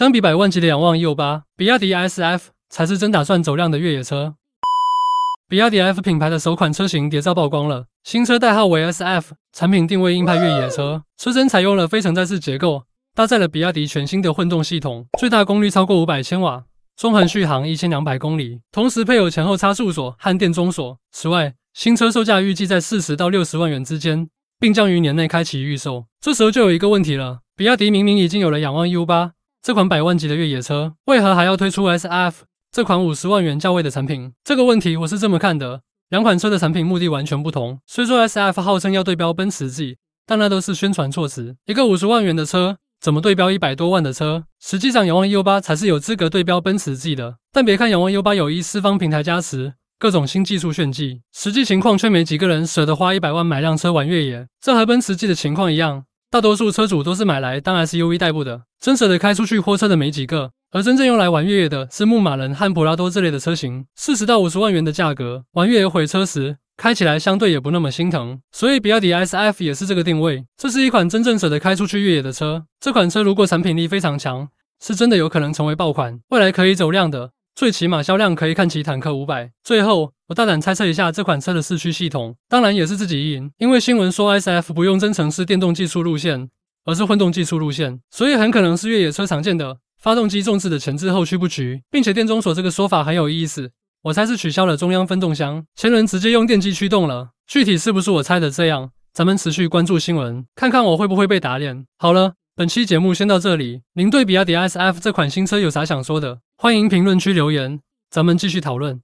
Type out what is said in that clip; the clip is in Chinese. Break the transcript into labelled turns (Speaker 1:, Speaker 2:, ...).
Speaker 1: 相比百万级的仰望 E 八，比亚迪 SF 才是真打算走量的越野车。比亚迪 F 品牌的首款车型谍照曝光了，新车代号为 SF，产品定位硬派越野车，车身采用了非承载式结构，搭载了比亚迪全新的混动系统，最大功率超过五百千瓦，中恒续航一千两百公里，同时配有前后差速锁和电中锁。此外，新车售价预计在四十到六十万元之间，并将于年内开启预售。这时候就有一个问题了，比亚迪明明已经有了仰望 U 八这款百万级的越野车，为何还要推出 SF？这款五十万元价位的产品，这个问题我是这么看的：两款车的产品目的完全不同。虽说 S F 号称要对标奔驰 G，但那都是宣传措辞。一个五十万元的车，怎么对标一百多万的车？实际上，仰望 U 八才是有资格对标奔驰 G 的。但别看仰望 U 八有一四方平台加持，各种新技术炫技，实际情况却没几个人舍得花一百万买辆车玩越野。这和奔驰 G 的情况一样，大多数车主都是买来当 SUV 代步的，真舍得开出去货车的没几个。而真正用来玩越野的是牧马人和普拉多这类的车型，四十到五十万元的价格，玩越野毁车时开起来相对也不那么心疼。所以比亚迪 SF 也是这个定位，这是一款真正舍得开出去越野的车。这款车如果产品力非常强，是真的有可能成为爆款，未来可以走量的，最起码销量可以看齐坦克五百。最后，我大胆猜测一下这款车的四驱系统，当然也是自己意淫，因为新闻说 SF 不用增程式电动技术路线，而是混动技术路线，所以很可能是越野车常见的。发动机重置的前置后驱布局，并且电中锁这个说法很有意思，我猜是取消了中央分动箱，前轮直接用电机驱动了。具体是不是我猜的这样？咱们持续关注新闻，看看我会不会被打脸。好了，本期节目先到这里。您对比亚迪 SF 这款新车有啥想说的？欢迎评论区留言，咱们继续讨论。